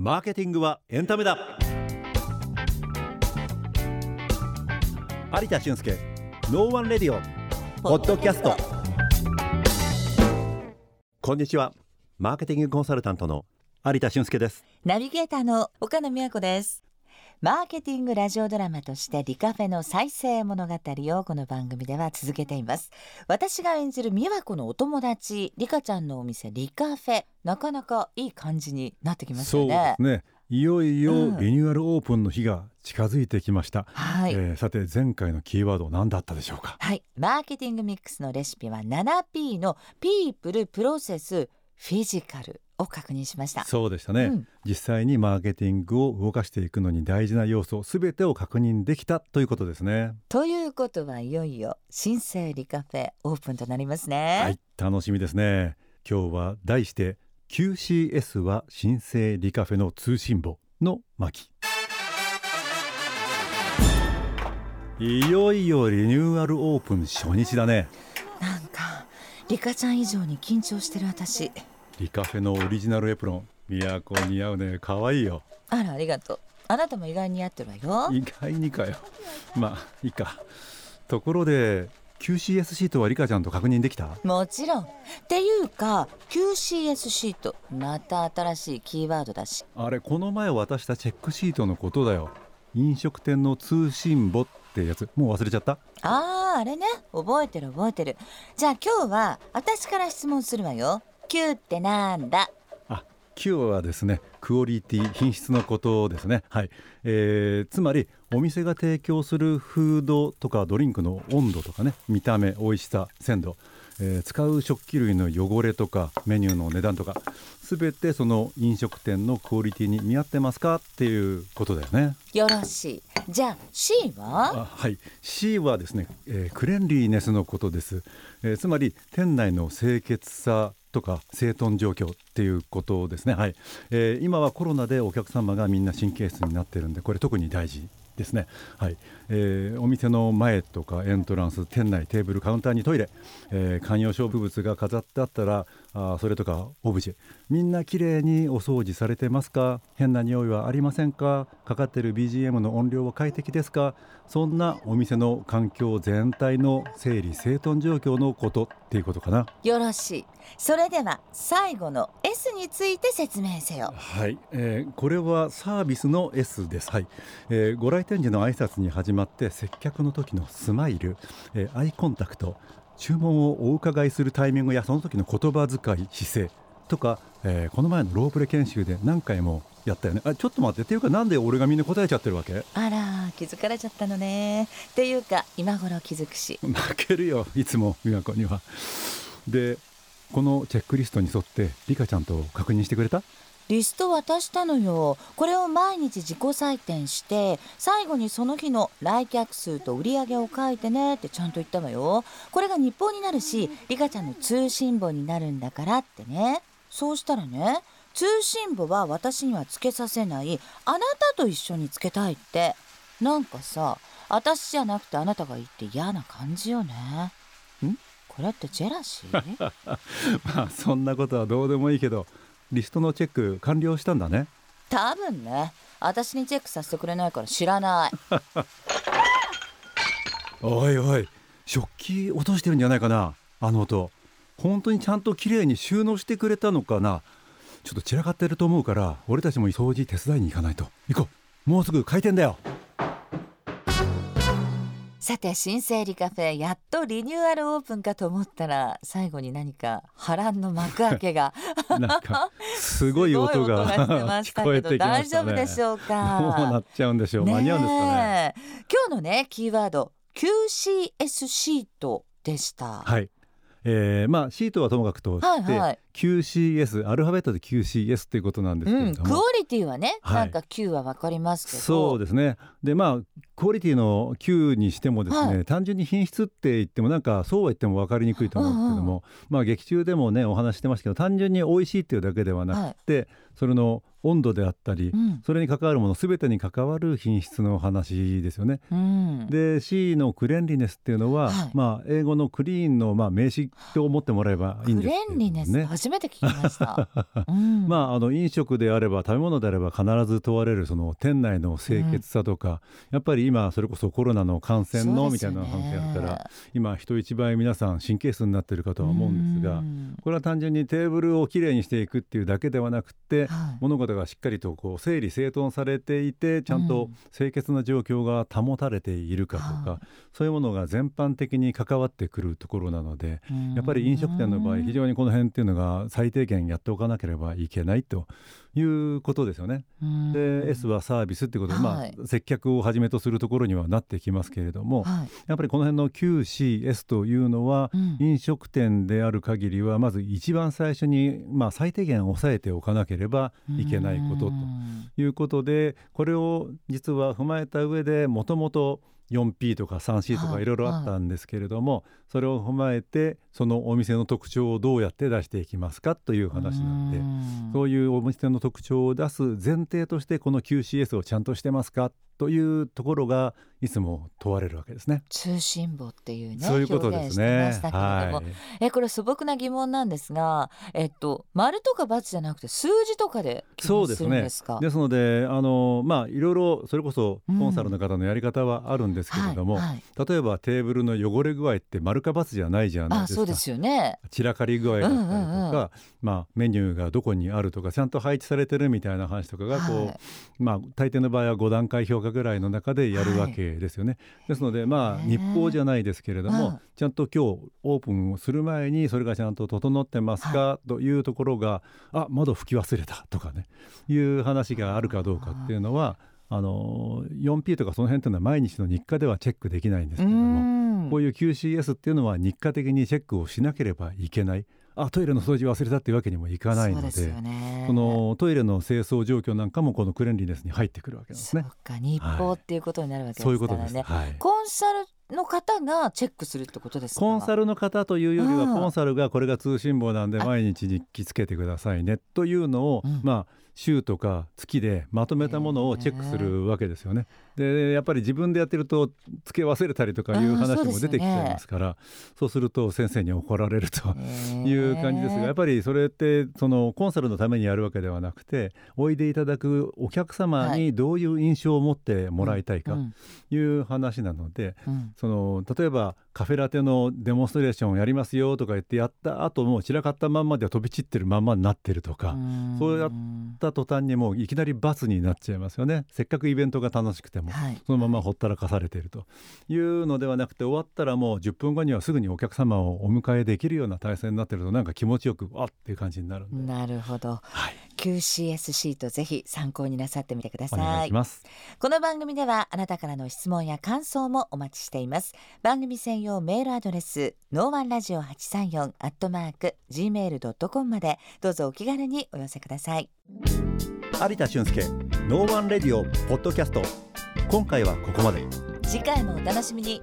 マーケティングはエンタメだ。有田俊介ノーワンレディオポッドキャスト。こんにちは。マーケティングコンサルタントの有田俊介です。ナビゲーターの岡野美和子です。マーケティングラジオドラマとしてリカフェの再生物語をこの番組では続けています。私が演じる美和子のお友達リカちゃんのお店リカフェなかなかいい感じになってきましたね。そうですね。いよいよリニューアルオープンの日が近づいてきました、はい、えーさて前回のキーワード何だったでしょうか？はい、マーケティングミックスのレシピは 7P のピープルプロセスフィジカルを確認しました。そうでしたね、うん。実際にマーケティングを動かしていくのに大事な要素すべてを確認できたということですね。ということはいよいよ新生リカフェオープンとなりますね、はい楽しみですね。今日は題して QCS は新生リカフェの通信簿の巻。いよいよリニューアルオープン初日だね。なんかリカちゃん以上に緊張してる私リカフェのオリジナルエプロン。都似合うね。可愛いよ。あらありがとう。あなたも意外に似合ってるわよ。意外にかよ。まあいいか。ところで QCS シートはリカちゃんと確認できた？もちろん。っていうか QCS シートまた新しいキーワードだし。あれこの前渡したチェックシートのことだよ。飲食店の通信簿ってやつ。もう忘れちゃった？あーあれね。覚えてる覚えてる。じゃあ今日は私から質問するわよ Q ってなんだ？あ Q はですねクオリティ品質のことですね。はい、えーつまりお店が提供するフードとかドリンクの温度とかね見た目美味しさ鮮度、えー使う食器類の汚れとかメニューの値段とか全てその飲食店のクオリティに見合ってますかっていうことだよね。よろしい。じゃあ C は？あはい。C はですね、えークレンリーネスのことです、えーつまり店内の清潔さとか整頓状況っていうことですね。はい、えー今はコロナでお客様がみんな神経質になってるんでこれ特に大事ですね。はい、えーお店の前とかエントランス店内テーブルカウンターにトイレ、えー観葉植物が飾ってあったらあそれとかオブジェ。みんな綺麗にお掃除されてますか？変な匂いはありませんか？かかってる BGM の音量は快適ですか？そんなお店の環境全体の整理整頓状況のことっていうことかな。よろしい。それでは最後の S について説明せよ。はい、えーこれはサービスの S です、はい。えーご来店時の挨拶に始まって接客の時のスマイル、えーアイコンタクト注文をお伺いするタイミングやその時の言葉遣い姿勢とか、えーこの前のロープレ研修で何回もやったよね。あちょっと待ってっていうかなんで俺がみんな答えちゃってるわけ？あら気づかれちゃったのね。っていうか今頃気づくし。負けるよいつも美和子には。でこのチェックリストに沿ってリカちゃんと確認してくれた？リスト渡したのよ。これを毎日自己採点して最後にその日の来客数と売り上げを書いてねってちゃんと言ったわよ。これが日報になるしリカちゃんの通信簿になるんだからってねそうしたらね通信簿は私にはつけさせないあなたと一緒につけたいって。なんかさ私じゃなくてあなたがいいって嫌な感じよね。ん？これってジェラシー？まあそんなことはどうでもいいけどリストのチェック完了したんだね。多分ね私にチェックさせてくれないから知らない。おいおい食器落としてるんじゃないかなあの音本当にちゃんときれいに収納してくれたのかな？ちょっと散らかってると思うから俺たちも掃除手伝いに行かないと。行こう。もうすぐ開店だよ。さて新生リカフェやっとリニューアルオープンかと思ったら最後に何か波乱の幕開けが。なんかすごい音が 聞こえてきましたね。丈夫でしょうどうかなっちゃうんでしょう、間に合うんですかね？今日のねキーワード QCS シートでした。はいえーまあシートはともかくとして、はいはい。QCS アルファベットで QCS っていうことなんですけうん、れども、クオリティはね、はい。なんか Q はわかりますけど。そうですね。でまあクオリティの Q にしてもですね、はい。単純に品質って言ってもなんかそうは言っても分かりにくいと思うんですけども、まあ劇中でもねお話ししてましたけど単純に美味しいっていうだけではなくて、それの温度であったり、うん。それに関わるもの全てに関わる品質の話ですよね。うん。で C のクレンリネスっていうのは、はい。まあ英語のクリーンのまあ名詞と思ってもらえばいいんクですけれどもレンリネスね。初めて聞きました。うん。まあ、あの飲食であれば食べ物であれば必ず問われるその店内の清潔さとか、やっぱり今それこそコロナの感染のみたいな話があるから、今人一倍皆さん神経質になってるかとは思うんですがうん。これは単純にテーブルをきれいにしていくっていうだけではなくて、はい。物事がしっかりとこう整理整頓されていてちゃんとうん清潔な状況が保たれているかとか、はいそういうものが全般的に関わってくるところなので、うん。やっぱり飲食店の場合非常にこの辺っていうのが最低限やっておかなければいけないということですよね。うん。で S はサービスってことで、はい。まあ、接客をはじめとするところにはなってきますけれども、はい。やっぱりこの辺の QCS というのは、うん。飲食店である限りはまず一番最初に、まあ、最低限抑えておかなければいけないこととうんいうことでこれを実は踏まえた上でもともと 4P とか 3C とはいかいろいろあったんですけれども、それを踏まえてそのお店の特徴をどうやって出していきますかという話なんで。うんそういうお店の特徴を出す前提としてこの QCS をちゃんとしてますかというところがいつも問われるわけですね。通信簿っていうねそういうことですねし。たけれども、はい。えこれ素朴な疑問なんですが、えっと丸とか×じゃなくて数字とかで記入すそうですねですか。ですのであのまあいろいろそれこそコンサルの方のやり方はあるんですけれども、はいはい例えばテーブルの汚れ具合って丸か×じゃないじゃないですか。あそうですよね。散らかり具合だったりとか、うんうんうんまあ、メニューがどこにあるとかちゃんと配置されてるみたいな話とかがこう、はいまあ、大抵の場合は5段階評価ぐらいの中でやるわけですよね。ですのでまあ日報じゃないですけれども、うん。ちゃんと今日オープンをする前にそれがちゃんと整ってますか、というところがあ窓拭き忘れたとかねいう話があるかどうかっていうのはあの 4P とかその辺っていうのは毎日の日課ではチェックできないんですけれども。うん。こういう QCS っていうのは日課的にチェックをしなければいけないあトイレの掃除忘れたっていうわけにもいかないのでそのトイレの清掃状況なんかもこのクレンリネスに入ってくるわけなんですねそう。か日報っていうことになるわけですそういうことです。からね。はい。コンサルの方がチェックするってことですか？コンサルの方というよりはうんコンサルがこれが通信簿なんであ毎日日記つけてくださいねというのを、うんまあ週とか月でまとめたものをチェックするわけですよね。でやっぱり自分でやってるとつけ忘れたりとかいう話も出てきちゃいますからそうすると先生に怒られるという感じですがやっぱりそれってそのコンサルのためにやるわけではなくておいでいただくお客様にどういう印象を持ってもらいたいかうんいう話なので、うん。その例えばカフェラテのデモンストレーションをやりますよとか言ってやった後もう散らかったまんまでは飛び散ってるまんまになってるとか、ん。そうやった途端にもういきなり罰になっちゃいますよねせっかくイベントが楽しくても。はい。そのままほったらかされているというのではなくて終わったらもう10分後にはすぐにお客様をお迎えできるような体制になってるとなんか気持ちよくあっていう感じになるんで、なるほど。はい、QCS シートぜひ参考になさってみてくだお願さいいします。この番組ではあなたからの質問や感想もお待ちしています。番組専用メールアドレスノーワンラジオ834アットマーク gmail.com までどうぞお気軽にお寄せください。有田俊介ノーワンレディオポッドキャスト。今回はここまで。次回もお楽しみに